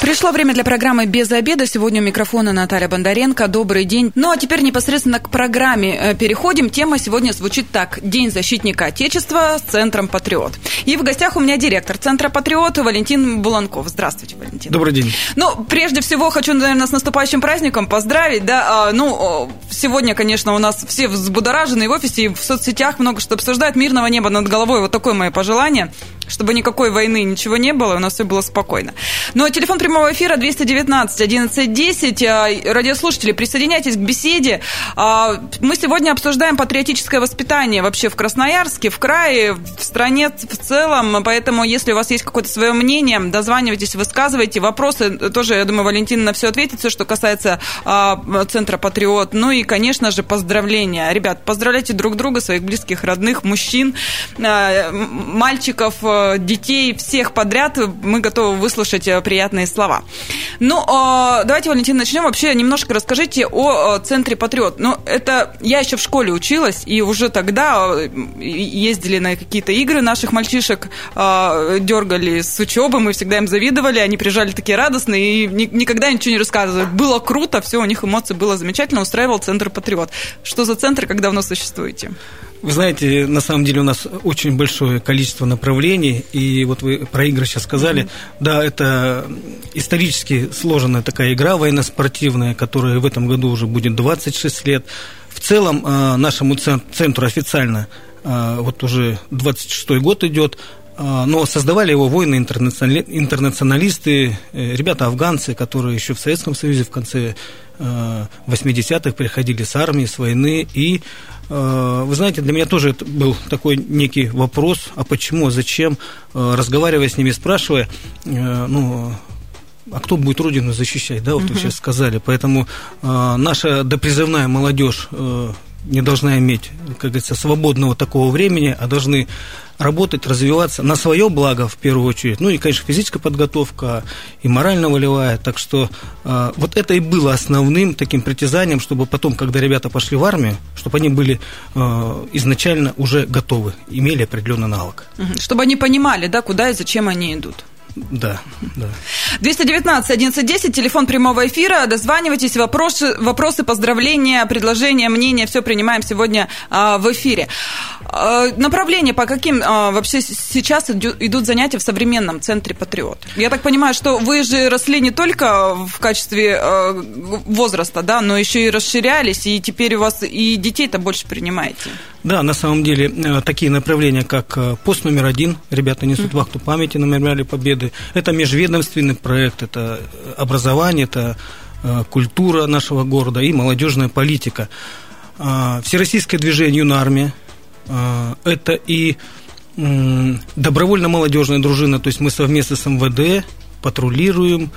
Пришло время для программы «Без обеда». Сегодня у микрофона Наталья Бондаренко. Добрый день. Ну, а теперь непосредственно к программе э, переходим. Тема сегодня звучит так. День защитника Отечества с Центром «Патриот». И в гостях у меня директор Центра «Патриот» Валентин Буланков. Здравствуйте, Валентин. Добрый день. Ну, прежде всего, хочу, наверное, с наступающим праздником поздравить. Да, а, ну, сегодня, конечно, у нас все взбудоражены в офисе, и в соцсетях много что обсуждают. Мирного неба над головой. Вот такое мое пожелание чтобы никакой войны, ничего не было, у нас все было спокойно. А телефон прямого эфира 219 1110. Радиослушатели, присоединяйтесь к беседе. А, мы сегодня обсуждаем патриотическое воспитание вообще в Красноярске, в крае, в стране в целом. Поэтому, если у вас есть какое-то свое мнение, дозванивайтесь, высказывайте. Вопросы тоже, я думаю, Валентина на все ответит, все, что касается а, Центра Патриот. Ну и, конечно же, поздравления. Ребят, поздравляйте друг друга, своих близких, родных, мужчин, а, мальчиков, детей, всех подряд. Мы готовы выслушать э, приятные слова. Ну, а, давайте, Валентин, начнем. Вообще немножко расскажите о Центре Патриот. Ну, это я еще в школе училась, и уже тогда э, ездили на какие-то игры наших мальчишек, дергали с учебы, мы всегда им завидовали, они приезжали такие радостные и никогда ничего не рассказывали. Было круто, все, у них эмоции было замечательно, устраивал Центр Патриот. Что за центр, как давно существуете? Вы знаете, на самом деле у нас очень большое количество направлений, и вот вы про игры сейчас сказали. Mm-hmm. Да, это исторически сложенная такая игра военно-спортивная, которая в этом году уже будет 26 лет. В целом э, нашему центру официально э, вот уже 26 год идет, но создавали его воины-интернационалисты, ребята афганцы, которые еще в Советском Союзе в конце 80-х приходили с армии, с войны и Э, вы знаете, для меня тоже это был такой некий вопрос, а почему, зачем, э, разговаривая с ними, спрашивая, э, ну, а кто будет Родину защищать, да, вот вы сейчас сказали. Поэтому наша допризывная молодежь не должна иметь, как говорится, свободного такого времени, а должны работать, развиваться на свое благо в первую очередь. Ну и, конечно, физическая подготовка и морально-волевая. Так что э, вот это и было основным таким притязанием, чтобы потом, когда ребята пошли в армию, чтобы они были э, изначально уже готовы, имели определенный навык. Чтобы они понимали, да, куда и зачем они идут. Да, да. 219 1110, телефон прямого эфира. Дозванивайтесь, вопросы, вопросы поздравления, предложения, мнения, все принимаем сегодня а, в эфире. А, направление, по каким а, вообще сейчас идут занятия в современном центре Патриот? Я так понимаю, что вы же росли не только в качестве а, возраста, да, но еще и расширялись, и теперь у вас и детей-то больше принимаете. Да, на самом деле э, такие направления, как э, пост номер один, ребята несут вахту памяти на мемориале Победы, это межведомственный проект, это образование, это э, культура нашего города и молодежная политика. Всероссийское движение «Юная армия», это и добровольно-молодежная дружина, то есть мы совместно с МВД патрулируем,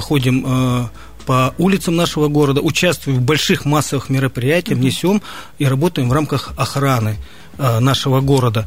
ходим по улицам нашего города, участвуем в больших массовых мероприятиях, несем и работаем в рамках охраны э, нашего города.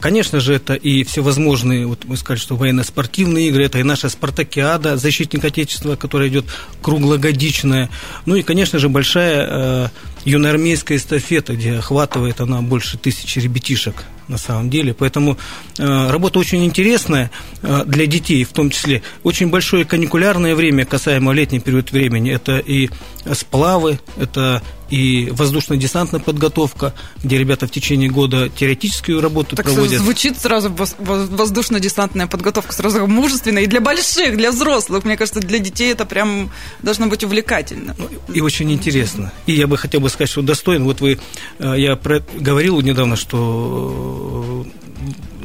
Конечно же, это и всевозможные, вот мы сказали, что военно-спортивные игры, это и наша спартакиада, защитник Отечества, которая идет круглогодичная. Ну и, конечно же, большая э, юноармейская эстафета, где охватывает она больше тысячи ребятишек на самом деле. Поэтому э, работа очень интересная э, для детей, в том числе. Очень большое каникулярное время, касаемо летний период времени. Это и сплавы, это и воздушно-десантная подготовка, где ребята в течение года теоретическую работу так проводят. Звучит сразу воздушно-десантная подготовка, сразу мужественная. И для больших, для взрослых. Мне кажется, для детей это прям должно быть увлекательно. Ну, и очень интересно. И я бы хотел бы сказать, что достоин. Вот вы, э, я про, говорил недавно, что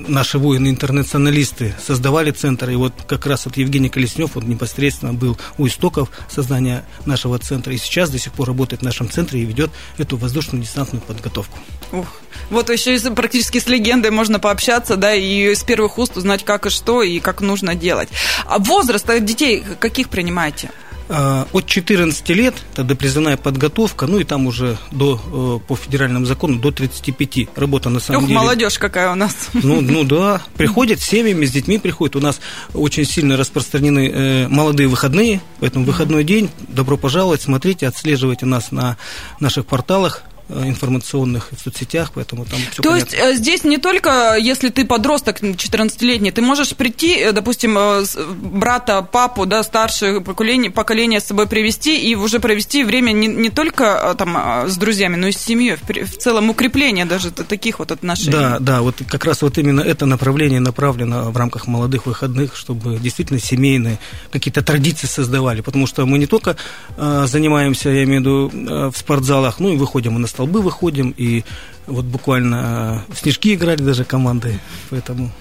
наши воины-интернационалисты создавали центр, и вот как раз вот Евгений Колеснев, он непосредственно был у истоков создания нашего центра, и сейчас до сих пор работает в нашем центре и ведет эту воздушно-десантную подготовку. Ух. Вот еще практически с легендой можно пообщаться, да, и с первых уст узнать, как и что, и как нужно делать. А возраст детей каких принимаете? А, от 14 лет, тогда призывная подготовка, ну и там уже до, э, по федеральному закону до 35 работа на самом Ух, деле. молодежь какая у нас. Ну, ну да, приходят с семьями, с детьми приходят. У нас очень сильно распространены э, молодые выходные, поэтому выходной день, добро пожаловать, смотрите, отслеживайте нас на наших порталах информационных в соцсетях, поэтому там все То понятно. есть здесь не только, если ты подросток 14-летний, ты можешь прийти, допустим, брата, папу, да, старшее поколение, поколение с собой привести и уже провести время не, не только там с друзьями, но и с семьей, в целом укрепление даже таких вот отношений. Да, да, вот как раз вот именно это направление направлено в рамках молодых выходных, чтобы действительно семейные какие-то традиции создавали, потому что мы не только э, занимаемся, я имею в виду, э, в спортзалах, ну и выходим, и на столбы выходим, и вот буквально в снежки играли даже команды, поэтому...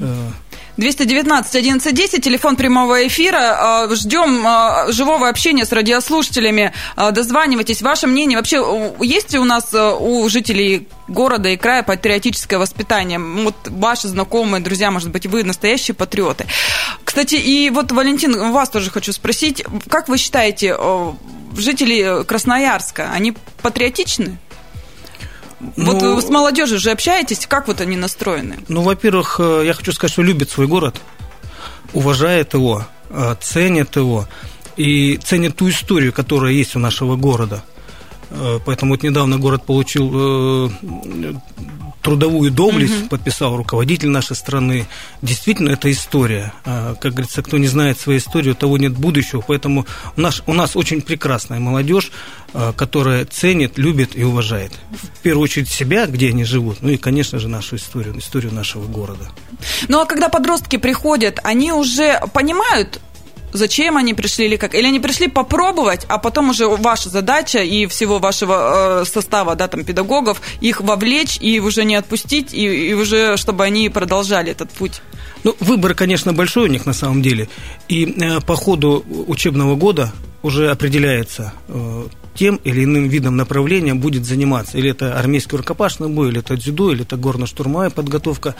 Э, 219 1110, телефон прямого эфира. А, ждем живого общения с радиослушателями. Дозванивайтесь. Ваше мнение, вообще есть у нас у жителей города и края патриотическое воспитание? Вот ваши знакомые, друзья, может быть, вы настоящие патриоты. Кстати, и вот, Валентин, вас тоже хочу спросить. Как вы считаете, жители Красноярска, они патриотичны? Ну, вот вы с молодежью же общаетесь, как вот они настроены? Ну, во-первых, э, я хочу сказать, что любят свой город, уважает его, э, ценят его и ценят ту историю, которая есть у нашего города. Э, поэтому вот недавно город получил трудовую доблесть угу. подписал руководитель нашей страны. Действительно, это история. А, как говорится, кто не знает свою историю, того нет будущего. Поэтому у нас, у нас очень прекрасная молодежь, а, которая ценит, любит и уважает. В первую очередь себя, где они живут, ну и, конечно же, нашу историю, историю нашего города. Ну а когда подростки приходят, они уже понимают, зачем они пришли или как? Или они пришли попробовать, а потом уже ваша задача и всего вашего э, состава, да, там, педагогов, их вовлечь и уже не отпустить, и, и уже, чтобы они продолжали этот путь? Ну, выбор, конечно, большой у них на самом деле. И э, по ходу учебного года уже определяется э, тем или иным видом направления будет заниматься. Или это армейский рукопашный бой, или это дзюдо, или это горно-штурмовая подготовка.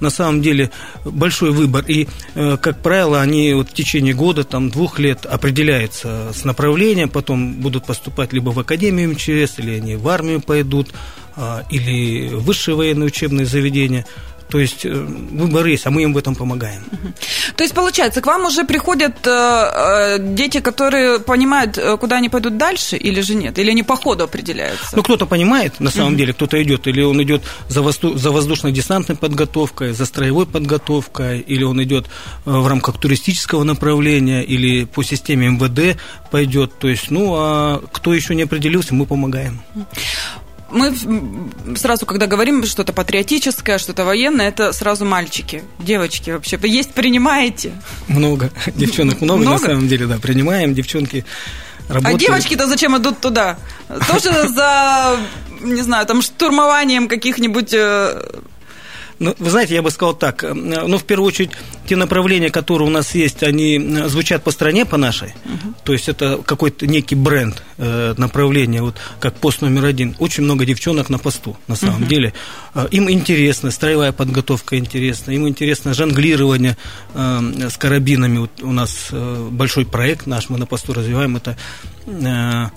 На самом деле большой выбор. И, э, как правило, они вот в течение года, там, двух лет определяются с направлением, потом будут поступать либо в Академию МЧС, или они в армию пойдут, а, или в высшие военные учебные заведения – то есть э, выбор есть, а мы им в этом помогаем. То есть, получается, к вам уже приходят э, э, дети, которые понимают, куда они пойдут дальше, или же нет? Или они по ходу определяются? Ну, кто-то понимает, на самом деле, кто-то идет, или он идет за, воздух, за воздушно-десантной подготовкой, за строевой подготовкой, или он идет в рамках туристического направления, или по системе МВД пойдет. То есть, ну, а кто еще не определился, мы помогаем мы сразу, когда говорим что-то патриотическое, что-то военное, это сразу мальчики, девочки вообще. Вы есть принимаете? Много. Девчонок много, много? на самом деле, да. Принимаем, девчонки работают. А девочки-то зачем идут туда? Тоже за, не знаю, там штурмованием каких-нибудь э, ну, вы знаете, я бы сказал так. Э, ну, в первую очередь, те направления, которые у нас есть, они э, звучат по стране, по нашей. Uh-huh. То есть это какой-то некий бренд э, направления, вот как пост номер один. Очень много девчонок на посту, на самом uh-huh. деле. Им интересно, строевая подготовка интересна, им интересно жонглирование с карабинами. Вот у нас большой проект наш, мы на посту развиваем, это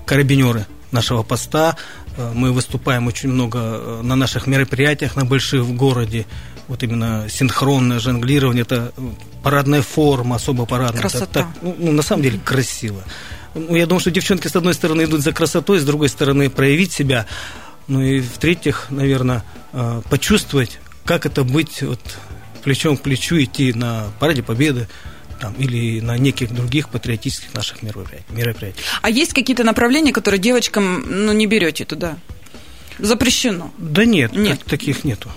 карабинеры нашего поста. Э, мы выступаем очень много э, на наших мероприятиях на больших в городе. Вот именно синхронное жонглирование, это э, парадная форма, особо парадная. Красота. Это, так, ну, ну, на самом деле красиво. Ну, я думаю, что девчонки с одной стороны идут за красотой, с другой стороны проявить себя. Ну и в-третьих, наверное, почувствовать, как это быть вот, плечом к плечу, идти на параде Победы, там, или на неких других патриотических наших мероприятиях. А есть какие-то направления, которые девочкам ну, не берете туда? Запрещено? Да нет, нет. таких нету.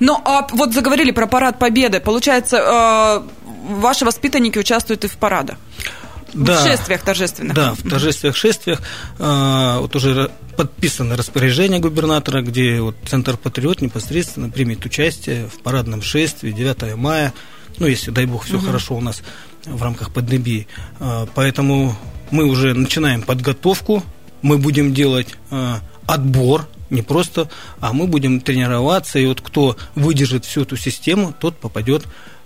Ну, а вот заговорили про парад Победы. Получается, э, ваши воспитанники участвуют и в парадах? Да, в шествиях торжественных. Да, в торжествиях, шествиях. Э, вот уже подписано распоряжение губернатора, где вот Центр Патриот непосредственно примет участие в парадном шествии 9 мая ну, если, дай бог, все угу. хорошо у нас в рамках пандемии. А, поэтому мы уже начинаем подготовку, мы будем делать а, отбор, не просто, а мы будем тренироваться, и вот кто выдержит всю эту систему, тот попадет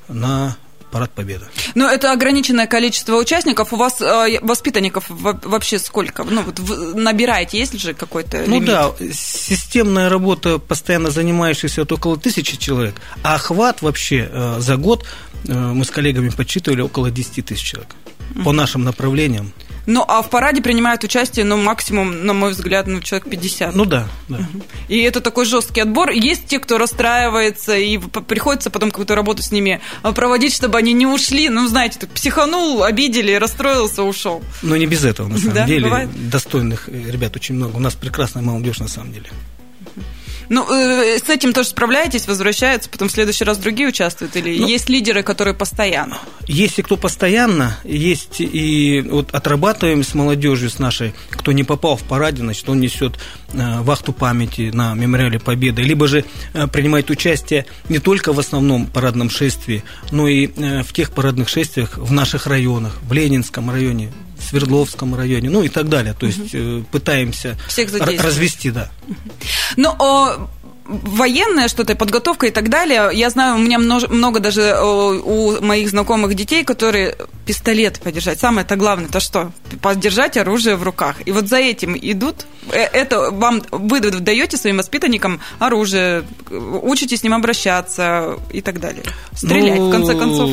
на парад Победы. Но это ограниченное количество участников. У вас э, воспитанников вообще сколько? Ну, вот набираете, есть же какой-то Ну да, системная работа, постоянно занимающаяся от около тысячи человек, а охват вообще э, за год, э, мы с коллегами подсчитывали, около 10 тысяч человек. По нашим направлениям. Ну, а в параде принимают участие, ну, максимум, на мой взгляд, ну, человек 50. Ну да, да. И это такой жесткий отбор. Есть те, кто расстраивается, и приходится потом какую-то работу с ними а, проводить, чтобы они не ушли. Ну, знаете, так психанул, обидели, расстроился, ушел. Но не без этого, на самом Да, деле. бывает? Достойных э, ребят очень много. У нас прекрасная молодежь, на самом деле. Ну, э, с этим тоже справляетесь, возвращаются, потом в следующий раз другие участвуют? Или Ну, есть лидеры, которые постоянно? Есть и кто постоянно, есть и вот отрабатываем с молодежью, с нашей, кто не попал в параде, значит, он несет э, вахту памяти на мемориале Победы, либо же э, принимает участие не только в основном парадном шествии, но и э, в тех парадных шествиях в наших районах, в Ленинском районе, Свердловском районе, ну и так далее. То есть э, пытаемся Всех развести, да. Ну, о, военное что-то, подготовка и так далее. Я знаю, у меня множ- много даже у моих знакомых детей, которые пистолет подержать. Самое это главное, это что? Подержать оружие в руках. И вот за этим идут. Э, Это вам вы даете своим воспитанникам оружие, учите с ним обращаться и так далее. Стрелять, в конце концов.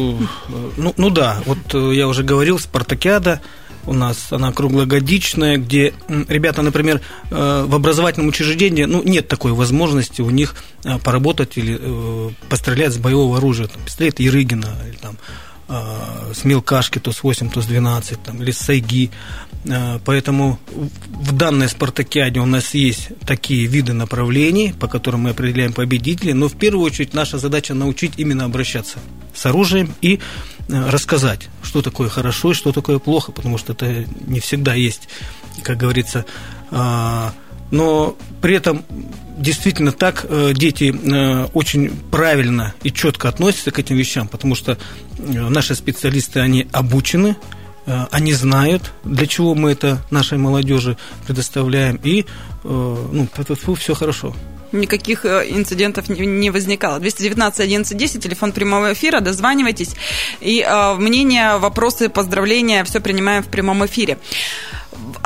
Ну, ну да, вот э, я уже говорил, спартакиада у нас она круглогодичная, где ребята, например, э, в образовательном учреждении, ну, нет такой возможности у них э, поработать или э, пострелять с боевого оружия, там, пистолет Ерыгина, или там с мелкашки, то с 8, то с 12, там, или с сайги. Поэтому в- данной спартакиаде у нас есть такие виды направлений, по которым мы определяем победителей, но в первую очередь наша задача научить именно обращаться с оружием и рассказать, что такое хорошо и что такое плохо, потому что это не всегда есть, как говорится, а, но при этом действительно так э, дети э, очень правильно и четко относятся к этим вещам, потому что э, наши специалисты, они обучены, они знают, для чего мы это нашей молодежи предоставляем, и ну, все хорошо. Никаких э, инцидентов не- возникало. 219 11 10, телефон прямого эфира, дозванивайтесь. И э, мнения, вопросы, поздравления, все принимаем в прямом эфире.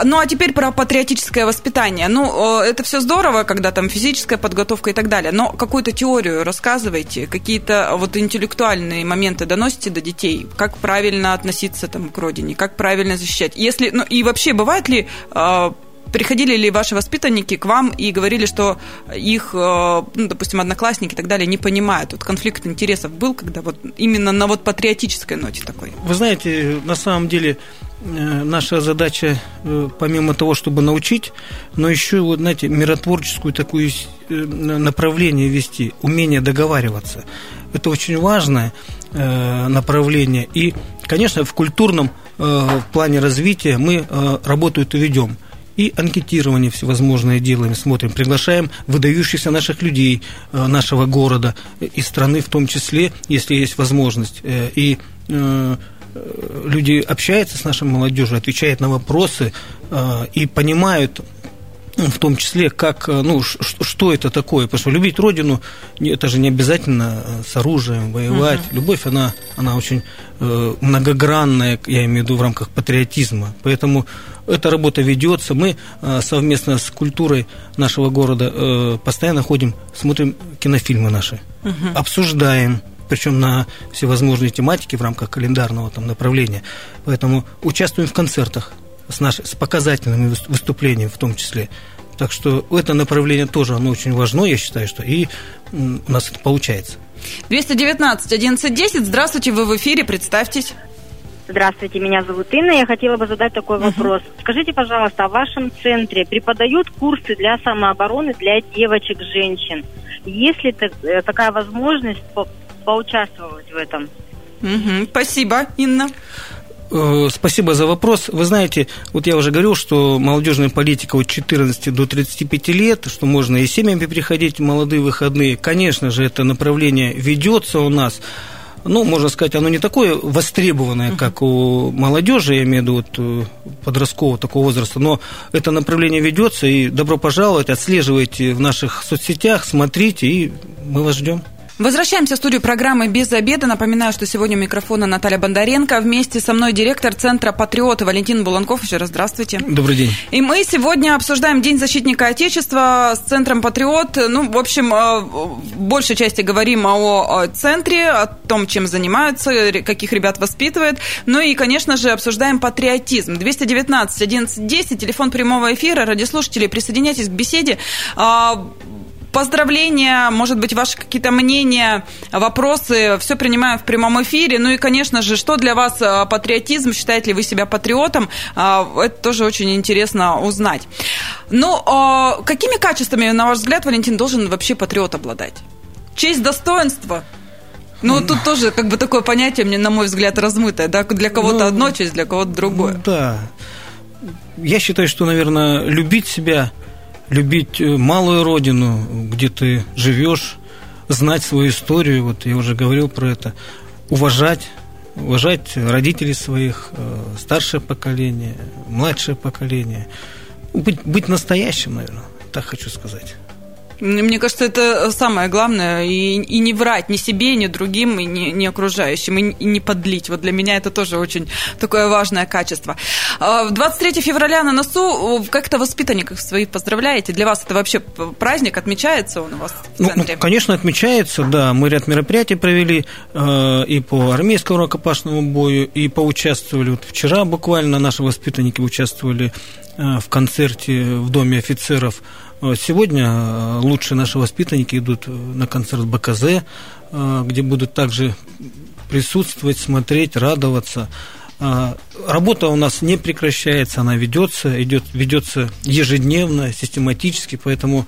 Ну, а теперь про патриотическое воспитание. Ну, э, это все здорово, когда там физическая подготовка и так далее, но какую-то теорию рассказывайте, какие-то вот интеллектуальные моменты доносите до детей, как правильно относиться там к родине, как правильно защищать. Если, ну, и вообще, бывает ли э, Приходили ли ваши воспитанники к вам и говорили, что их, э, ну, допустим, одноклассники и так далее не понимают? Вот конфликт интересов был, когда вот именно на вот патриотической ноте такой? Вы знаете, на самом деле э, наша задача, э, помимо того, чтобы научить, но еще, вот, знаете, миротворческую такую направление вести, умение договариваться. Это очень важное направление. И, конечно, в культурном э, плане развития мы работу эту ведем. И анкетирование всевозможное делаем, смотрим, приглашаем выдающихся наших людей э, нашего города и страны в том числе, если есть возможность. Э, И э, люди общаются с нашей молодежью, отвечают на вопросы и понимают в том числе, как, ну, что это такое, потому что любить родину, это же не обязательно с оружием воевать. Любовь, она, она очень многогранная, я имею в виду в рамках патриотизма. Поэтому эта работа ведется. Мы э, совместно с культурой нашего города э, постоянно ходим, смотрим кинофильмы наши, обсуждаем, причем на всевозможные тематики в рамках календарного там, направления. Поэтому участвуем в концертах с, наш, с показательными выс- выступлениями в том числе. Так что это направление тоже оно очень важно, я считаю, что и у нас это получается. 219 11 10, здравствуйте, вы в эфире, представьтесь. Здравствуйте, меня зовут Инна. Я хотела бы задать такой вопрос. Скажите, пожалуйста, а в вашем центре преподают курсы для самообороны для девочек, женщин? Есть ли так- э, такая возможность по- поучаствовать в этом? Мгм, Спасибо, Инна. Э, Спасибо за вопрос. Вы знаете, вот я уже говорил, что молодежная политика от 14 до 35 лет, что можно и семьями приходить в молодые выходные. Конечно же, это направление ведется у нас. Ну, можно сказать, оно не такое востребованное, как у молодежи, я имею в виду вот, э, подросткового такого возраста, но это направление ведется, и добро пожаловать, отслеживайте в наших соцсетях, смотрите, и мы вас ждем. Возвращаемся в студию программы «Без обеда». Напоминаю, что сегодня у микрофона Наталья Бондаренко. Вместе со мной директор Центра «Патриоты» Валентин Буланков. Еще раз здравствуйте. Добрый день. И мы сегодня обсуждаем День защитника Отечества с Центром «Патриот». Ну, в общем, э, в большей части говорим о центре, о том, чем занимаются, каких ребят воспитывает. Ну и, конечно же, обсуждаем патриотизм. 219 11 10, телефон прямого эфира. Радиослушатели, присоединяйтесь к беседе. Поздравления, может быть, ваши какие-то мнения, вопросы, все принимаем в прямом эфире. Ну и, конечно же, что для вас а, патриотизм, считаете ли вы себя патриотом, а, это тоже очень интересно узнать. Ну, а, какими качествами, на ваш взгляд, Валентин, должен вообще патриот обладать? Честь, достоинство? Ну, тут тоже как бы такое понятие, мне, на мой взгляд, размытое, да, для кого-то ну, одно честь, для кого-то другое. Да. Я считаю, что, наверное, любить себя – любить э, малую родину, где ты живешь, знать свою историю, вот я уже говорил про это, уважать, уважать родителей своих, э, старшее поколение, младшее поколение, быть, быть настоящим, наверное, так хочу сказать. Мне кажется, это самое главное. И, и не врать ни себе, ни другим, и ни, ни окружающим, и, и не подлить. Вот для меня это тоже очень такое важное качество. 23 а, февраля на носу. Как-то воспитанников своих поздравляете? Для вас это вообще праздник? Отмечается он у вас в ну, центре? Ну, конечно, отмечается, да. Мы ряд мероприятий провели э, и по армейскому рукопашному бою, и поучаствовали. Вот вчера буквально наши воспитанники участвовали э, в концерте в Доме офицеров Сегодня э, лучшие наши воспитанники идут на концерт БКЗ, э, где будут также присутствовать, смотреть, радоваться. Э, работа у нас не прекращается, она ведется, идет, ведется ежедневно, систематически, поэтому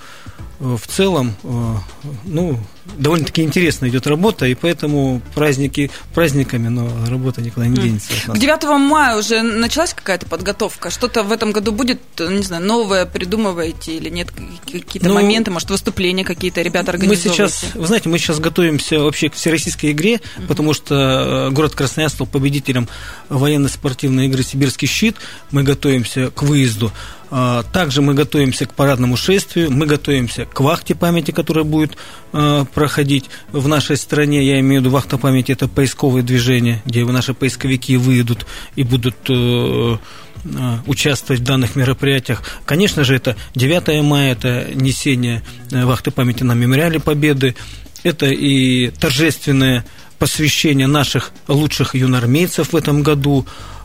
в целом, ну, довольно-таки интересно идет работа, и поэтому праздники праздниками, но работа никуда не денется. К 9 мая уже началась какая-то подготовка? Что-то в этом году будет, не знаю, новое придумываете или нет? Какие-то ну, моменты, может, выступления какие-то ребята организовывают? Мы сейчас, вы знаете, мы сейчас готовимся вообще к всероссийской игре, uh-huh. потому что э, город Красноярск стал победителем военно-спортивной игры «Сибирский щит». Мы готовимся к выезду. А, также мы готовимся к парадному шествию, мы готовимся к вахте памяти, которая будет э, проходить в нашей стране. Я имею в виду вахта памяти, это поисковое движение, где наши поисковики выйдут и будут э, э, участвовать в данных мероприятиях. Конечно же, это 9 мая, это несение вахты памяти на мемориале Победы, это и торжественное посвящение наших лучших юнормейцев в этом году – а,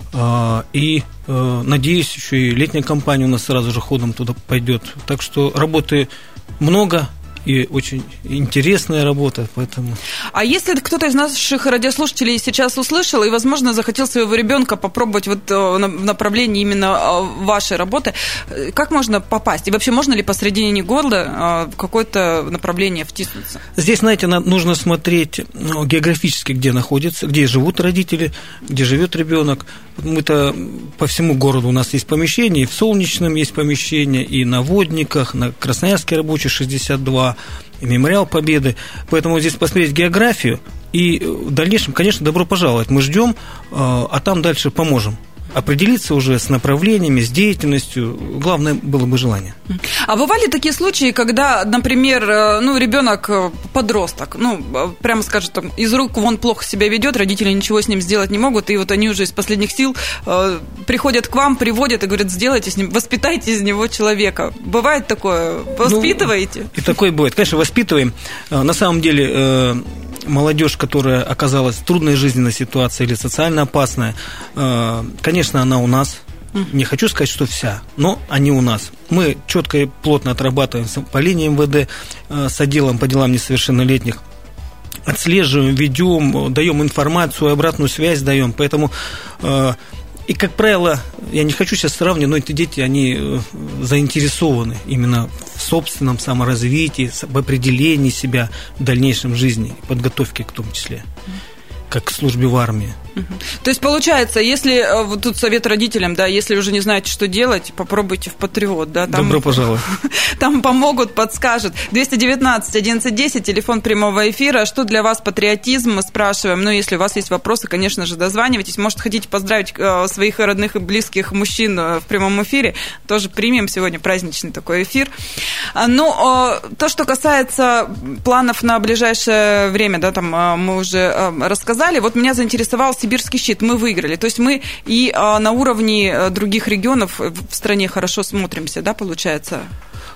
и э, надеюсь, еще и летняя кампания у нас сразу же ходом туда пойдет. Так что работы много, и очень интересная работа, поэтому... А если кто-то из наших радиослушателей сейчас услышал и, возможно, захотел своего ребенка попробовать вот э, в направлении именно э, вашей работы, э, как можно попасть? И вообще можно ли посредине года в какое-то направление втиснуться? Здесь, знаете, нужно смотреть ну, географически, где находится, где живут родители, где живет ребенок. Мы-то по всему городу у нас есть помещения, и в Солнечном есть помещения, и на Водниках, на Красноярске рабочий 62, и мемориал Победы. Поэтому здесь посмотреть географию, и в дальнейшем, конечно, добро пожаловать. Мы ждем, э, а там дальше поможем определиться уже с направлениями, с деятельностью. Главное было бы желание. А бывали такие случаи, когда, например, э, ну, ребенок э, подросток, ну, э, прямо скажем, там, из рук вон плохо себя ведет, родители ничего с ним сделать не могут, и вот они уже из последних сил э, приходят к вам, приводят и говорят, сделайте с ним, воспитайте из него человека. Бывает такое? Воспитываете? Ну, и такое бывает. Конечно, воспитываем. На самом деле, э, молодежь, которая оказалась в трудной жизненной ситуации или социально опасная, э, конечно, она у нас. Не хочу сказать, что вся, но они у нас. Мы четко и плотно отрабатываем по линии МВД э, с отделом по делам несовершеннолетних отслеживаем, ведем, даем информацию, обратную связь даем. Поэтому э, и, как правило, я не хочу сейчас сравнивать, но эти дети, они заинтересованы именно в собственном саморазвитии, в определении себя в дальнейшем жизни, подготовке к том числе, как к службе в армии. То есть, получается, если э, вот тут совет родителям, да, если уже не знаете, что делать, попробуйте в Патриот, да. Там, Добро пожаловать. Там помогут, подскажут. 219 1110, телефон прямого эфира. Что для вас патриотизм, мы спрашиваем. Ну, если у вас есть вопросы, конечно же, дозванивайтесь. Может, хотите поздравить э, своих родных и близких мужчин э, в прямом эфире. Тоже примем сегодня праздничный такой эфир. А, ну, то, что касается планов на ближайшее время, да, там мы уже рассказали. Вот меня заинтересовал сибирский щит. Мы выиграли. То есть мы и на уровне других регионов в стране хорошо смотримся, да, получается?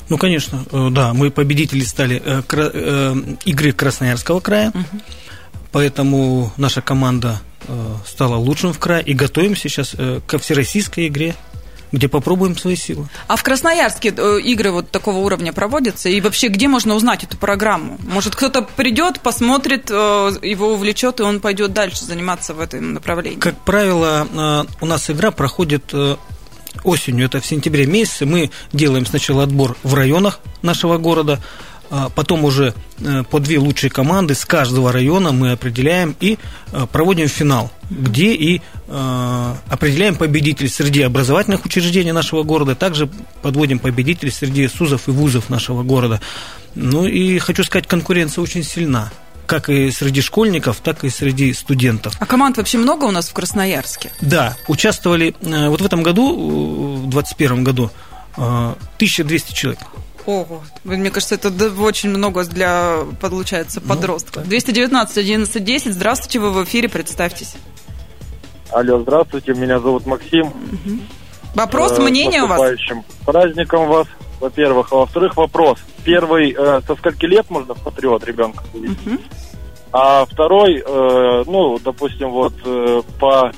Ну, конечно, э, да, мы победители стали э, э, игры Красноярского края, угу. поэтому наша команда стала лучшим в крае и готовимся сейчас ко всероссийской игре где попробуем свои силы. А в Красноярске игры вот такого уровня проводятся? И вообще, где можно узнать эту программу? Может, кто-то придет, посмотрит, его увлечет, и он пойдет дальше заниматься в этом направлении? Как правило, у нас игра проходит осенью, это в сентябре месяце, мы делаем сначала отбор в районах нашего города, потом уже э, по две лучшие команды с каждого района мы определяем и э, проводим финал, где и э, определяем победителей среди образовательных учреждений нашего города, также подводим победителей среди СУЗов и вузов нашего города. Ну и хочу сказать, конкуренция очень сильна как и среди школьников, так и среди студентов. А команд вообще много у нас в Красноярске? Да, участвовали вот в этом году, в 2021 году, 1200 э, человек. Ого, мне кажется, это очень много для, получается, ну, подростков. Ну, 219 11 10, здравствуйте, вы в эфире, представьтесь. Алло, здравствуйте, меня зовут Максим. Угу. Вопрос, мнение у вас? праздником вас, во-первых. А во-вторых, вопрос. Первый, э, со скольки лет можно в патриот ребенка? Угу. А второй, э, ну, допустим, вот э, по,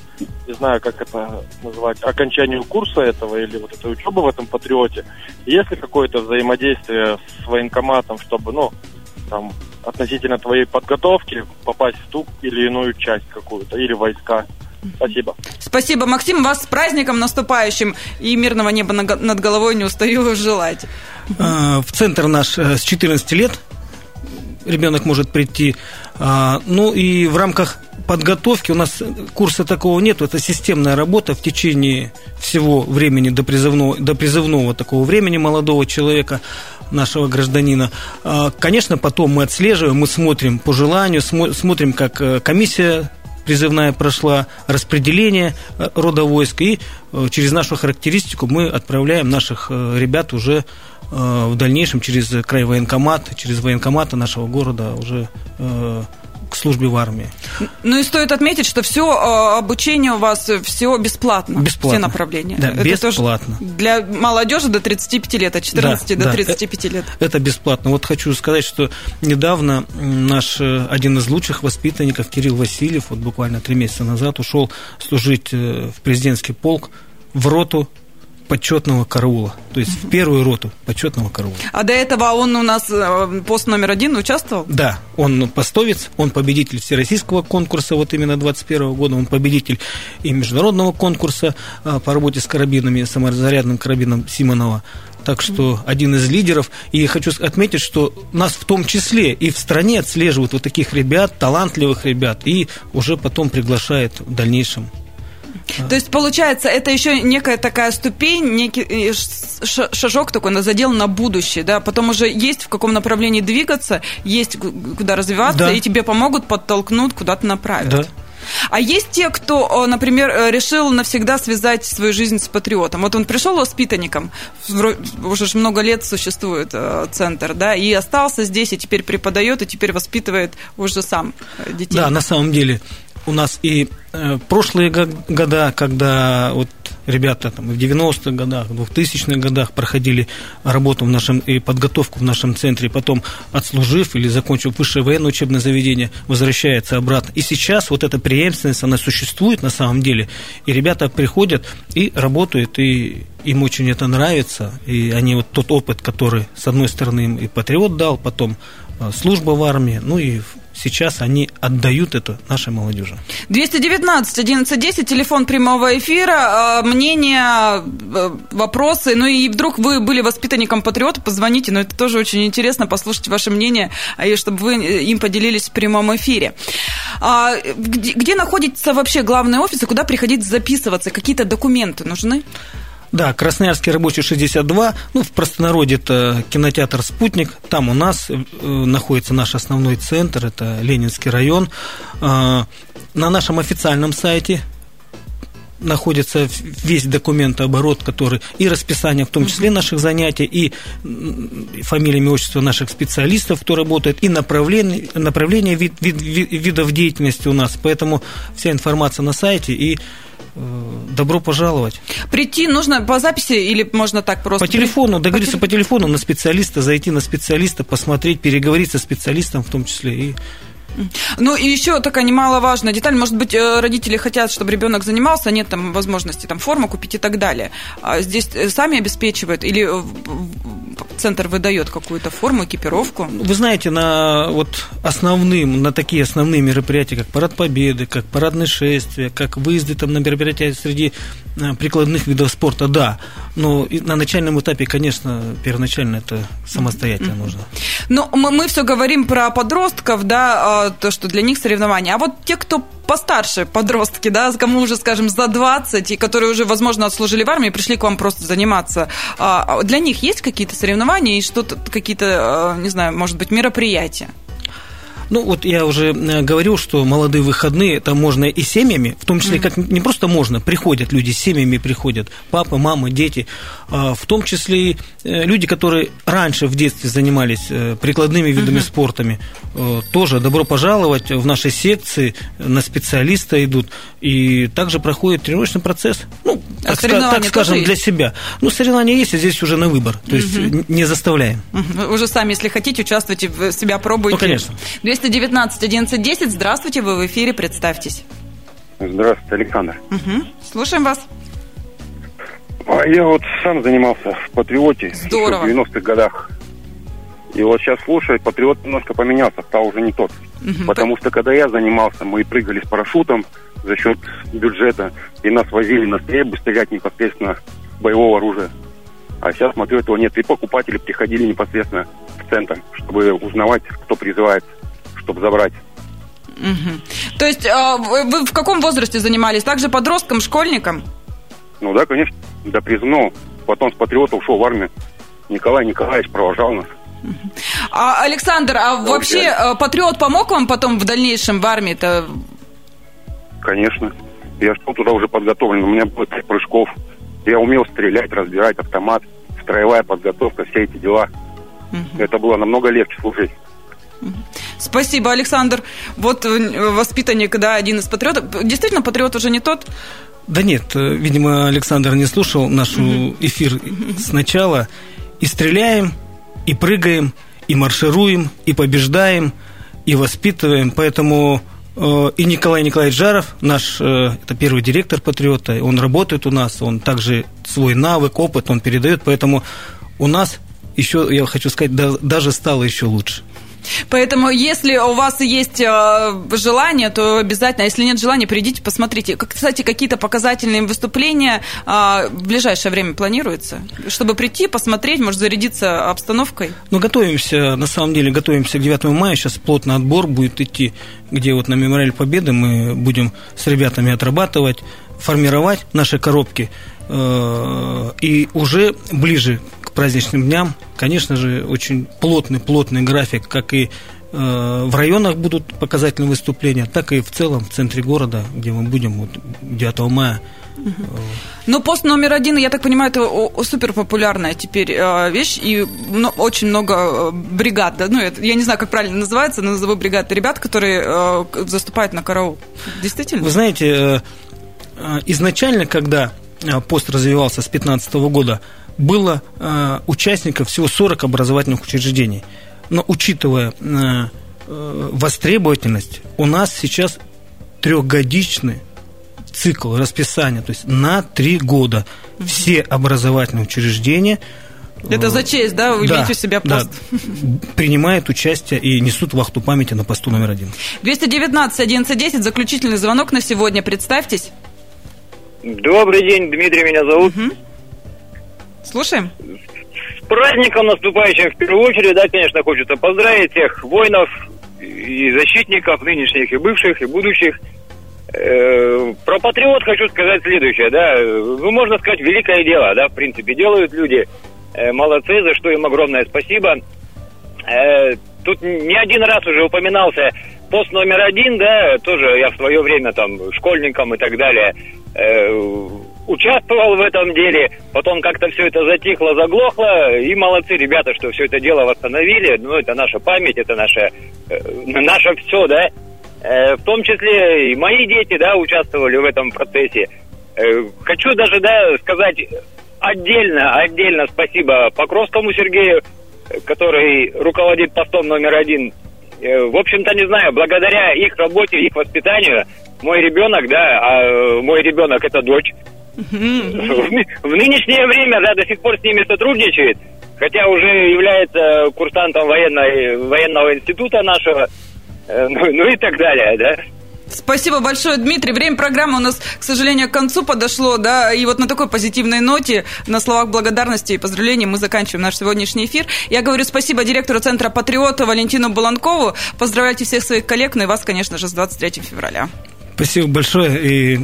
не знаю, как это называть, окончанию курса этого или вот этой учебы в этом патриоте, есть ли какое-то взаимодействие с военкоматом, чтобы, ну, там, относительно твоей подготовки попасть в ту или иную часть какую-то, или войска? Спасибо. Спасибо, Максим. Вас с праздником наступающим и мирного неба над головой не устаю желать. А, в центр наш э, с 14 лет ребенок может прийти. А, ну и в рамках подготовки у нас курса такого нет, это системная работа в течение всего времени до призывного, до призывного такого времени молодого человека, нашего гражданина. А, конечно, потом мы отслеживаем, мы смотрим по желанию, смотрим, как э, комиссия призывная прошла, распределение э, рода войск, и э, через нашу характеристику мы отправляем наших ребят уже в дальнейшем через край военкомат, через военкоматы нашего города уже к службе в армии. Ну и стоит отметить, что все а, обучение у вас все бесплатно. Бесплатно. Все направления. Да, это бесплатно. для молодежи до 35 лет, от 14 да, до да, 35 лет. Это бесплатно. Вот хочу сказать, что недавно наш э, один из лучших воспитанников Кирилл Васильев, вот буквально три месяца назад, ушел служить э, в президентский полк в роту почетного караула, то есть в первую роту почетного караула. А до этого он у нас э, пост номер один участвовал? Да, он постовец, он победитель всероссийского конкурса вот именно 21 года, он победитель и международного конкурса э, по работе с карабинами, самозарядным карабином Симонова. Так что один из лидеров. И хочу отметить, что нас в том числе и в стране отслеживают вот таких ребят, талантливых ребят, и уже потом приглашают в дальнейшем то есть, получается, это еще некая такая ступень, некий э, шажок такой на задел на будущее, да, потом уже есть в каком направлении двигаться, есть куда развиваться, да. и тебе помогут, подтолкнут, куда-то направят. Да. А есть те, кто, например, э, решил навсегда связать свою жизнь с патриотом. Вот он пришел воспитанником, уже много лет существует э, центр, да, и остался здесь, и теперь преподает, и теперь воспитывает уже сам детей. Да, на самом деле у нас и э, прошлые года, когда вот ребята там, в 90-х годах, в 2000-х годах проходили работу в нашем и подготовку в нашем центре, потом отслужив или закончив высшее военное учебное заведение, возвращается обратно. И сейчас вот эта преемственность, она существует на самом деле, и ребята приходят и работают, и им очень это нравится, и они вот тот опыт, который, с одной стороны, им и патриот дал, потом служба в армии, ну и сейчас они отдают это нашей молодежи. 219 1110, телефон прямого эфира, мнения, вопросы, ну и вдруг вы были воспитанником патриота, позвоните, но это тоже очень интересно послушать ваше мнение, и чтобы вы им поделились в прямом эфире. А, где, где находится вообще главный офис и куда приходить записываться? Какие-то документы нужны? Да, Красноярский рабочий 62, ну, в простонародье это кинотеатр «Спутник», там у нас э, находится наш основной центр, это Ленинский район. Э, на нашем официальном сайте находится весь документооборот, который и расписание, в том числе наших занятий, и фамилия, имя, отчество наших специалистов, кто работает, и направление, направление вид, вид, видов деятельности у нас. Поэтому вся информация на сайте и добро пожаловать. Прийти нужно по записи или можно так просто? По телефону, договориться по, по телефону на специалиста, зайти на специалиста, посмотреть, переговорить со специалистом в том числе и ну и еще такая немаловажная деталь, может быть, э, родители хотят, чтобы ребенок занимался, нет там возможности там форму купить и так далее. А здесь э, сами обеспечивают или центр выдает какую-то форму, экипировку? Вы знаете, на вот основным, на такие основные мероприятия, как Парад Победы, как парадные шествия, как выезды там на мероприятия среди э, прикладных видов спорта, да. Но на начальном этапе, конечно, первоначально это самостоятельно mm-hmm. нужно. Ну, мы, мы все говорим про подростков, да, а, то, что для них соревнования. А вот те, кто постарше подростки, да, кому уже, скажем, за 20, и которые уже, возможно, отслужили в армии, пришли к вам просто заниматься, а, а для них есть какие-то соревнования и что-то, какие-то, не знаю, может быть, мероприятия? Ну, вот я уже э, говорил, что молодые выходные, это можно и семьями, в том числе, как не просто можно, приходят люди, семьями приходят, папа, мама, дети, а в том числе и э, люди, которые раньше в детстве занимались э, прикладными видами uh спортами, тоже добро пожаловать в наши секции, на специалиста идут, и также проходит тренировочный процесс, ну, а так, так скажем, для себя. Ну, соревнования есть, а здесь уже на выбор, то есть uh не заставляем. Уже сами, если хотите, участвуйте, себя пробуйте. Ну, конечно. 219 1110. Здравствуйте, вы в эфире, представьтесь. Здравствуйте, Александр. Угу. Слушаем вас. А я вот сам занимался в «Патриоте» Здорово. в 90-х годах. И вот сейчас слушаю, «Патриот» немножко поменялся, стал уже не тот. Угу. Потому что когда я занимался, мы прыгали с парашютом за счет бюджета, и нас возили на стрельбу стрелять непосредственно боевого оружия. А сейчас, смотрю, этого нет. И покупатели приходили непосредственно в центр, чтобы узнавать, кто призывает чтобы забрать. Угу. То есть а, вы в каком возрасте занимались? Также подростком, школьником? Ну да, конечно, до призывного. Потом с патриота ушел в армию. Николай Николаевич провожал нас. А, Александр, а да, вообще я... патриот помог вам потом в дальнейшем в армии-то? Конечно. Я шел туда уже подготовлен. У меня было пять прыжков. Я умел стрелять, разбирать автомат, строевая подготовка, все эти дела. Угу. Это было намного легче служить. Спасибо, Александр. Вот э, воспитанник, да, один из патриотов. Действительно, патриот уже не тот? Да нет, э, видимо, Александр не слушал наш эфир сначала. И стреляем, и прыгаем, и маршируем, и побеждаем, и воспитываем. Поэтому э, и Николай Николаевич Жаров, наш, это первый директор «Патриота», он работает у нас, он также свой навык, опыт он передает, поэтому у нас еще, я хочу сказать, даже стало еще лучше. Поэтому, если у вас есть э, желание, то обязательно, если нет желания, придите, посмотрите. Кстати, какие-то показательные выступления э, в ближайшее время планируются, чтобы прийти, посмотреть, может, зарядиться обстановкой? Ну, готовимся, на самом деле, готовимся к 9 мая, сейчас плотный отбор будет идти, где вот на Мемориале Победы мы будем с ребятами отрабатывать, формировать наши коробки, э, и уже ближе праздничным дням, конечно же, очень плотный, плотный график, как и э, в районах будут показательные выступления, так и в целом в центре города, где мы будем вот 9 мая. Ну, пост номер один, я так понимаю, это супер популярная теперь э, вещь, и очень много э, бригад, да, ну, я не знаю, как правильно называется, но назову бригад ребят, которые заступают на караул. Действительно? Вы знаете, изначально, когда пост развивался с 2015 года, было э, участников всего 40 образовательных учреждений. Но учитывая э, э, востребовательность, у нас сейчас трехгодичный цикл расписания, то есть на три года все образовательные учреждения Это за честь, да? Вы да, у себя пост. Да, принимают участие и несут вахту памяти на посту номер один. 219 1110, заключительный звонок на сегодня. Представьтесь. Добрый день, Дмитрий меня зовут. Угу. Слушаем. С праздником наступающим в первую очередь, да, конечно, хочется поздравить всех воинов и защитников, нынешних и бывших, и будущих. Э, про патриот хочу сказать следующее, да, ну, можно сказать, великое дело, да, в принципе, делают люди. Э, молодцы, за что им огромное спасибо. Э, тут не один раз уже упоминался пост номер один, да, тоже я в свое время там школьником и так далее участвовал в этом деле, потом как-то все это затихло, заглохло, и молодцы ребята, что все это дело восстановили, ну, это наша память, это наше, э, наше все, да, э, в том числе и мои дети, да, участвовали в этом процессе. Э, хочу даже, да, сказать отдельно, отдельно спасибо Покровскому Сергею, который руководит постом номер один. Э, в общем-то, не знаю, благодаря их работе, их воспитанию, мой ребенок, да, а мой ребенок это дочь, в нынешнее время, да, до сих пор с ними сотрудничает, хотя уже является курсантом военной, военного института нашего, э, ну, ну и так далее, да. Спасибо большое, Дмитрий. Время программы у нас, к сожалению, к концу подошло, да, и вот на такой позитивной ноте, на словах благодарности и поздравлений мы заканчиваем наш сегодняшний эфир. Я говорю спасибо директору Центра Патриота Валентину Баланкову. Поздравляйте всех своих коллег, ну и вас, конечно же, с 23 февраля. Спасибо большое. И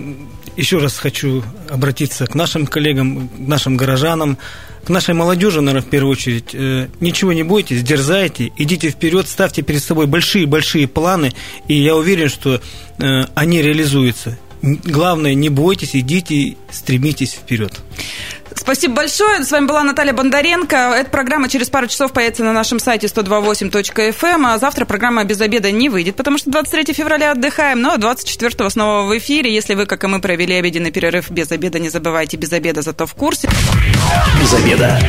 еще раз хочу обратиться к нашим коллегам, к нашим горожанам, к нашей молодежи, наверное, в первую очередь. Э, ничего не бойтесь, дерзайте, идите вперед, ставьте перед собой большие-большие планы, и я уверен, что э, они реализуются. Главное, не бойтесь, идите, стремитесь вперед. Спасибо большое. С вами была Наталья Бондаренко. Эта программа через пару часов появится на нашем сайте 128.fm. Эм. А завтра программа без обеда не выйдет, потому что 23 февраля отдыхаем. Но 24 снова в эфире. Если вы, как и мы, провели обеденный перерыв без обеда, не забывайте без обеда, зато в курсе. Без обеда.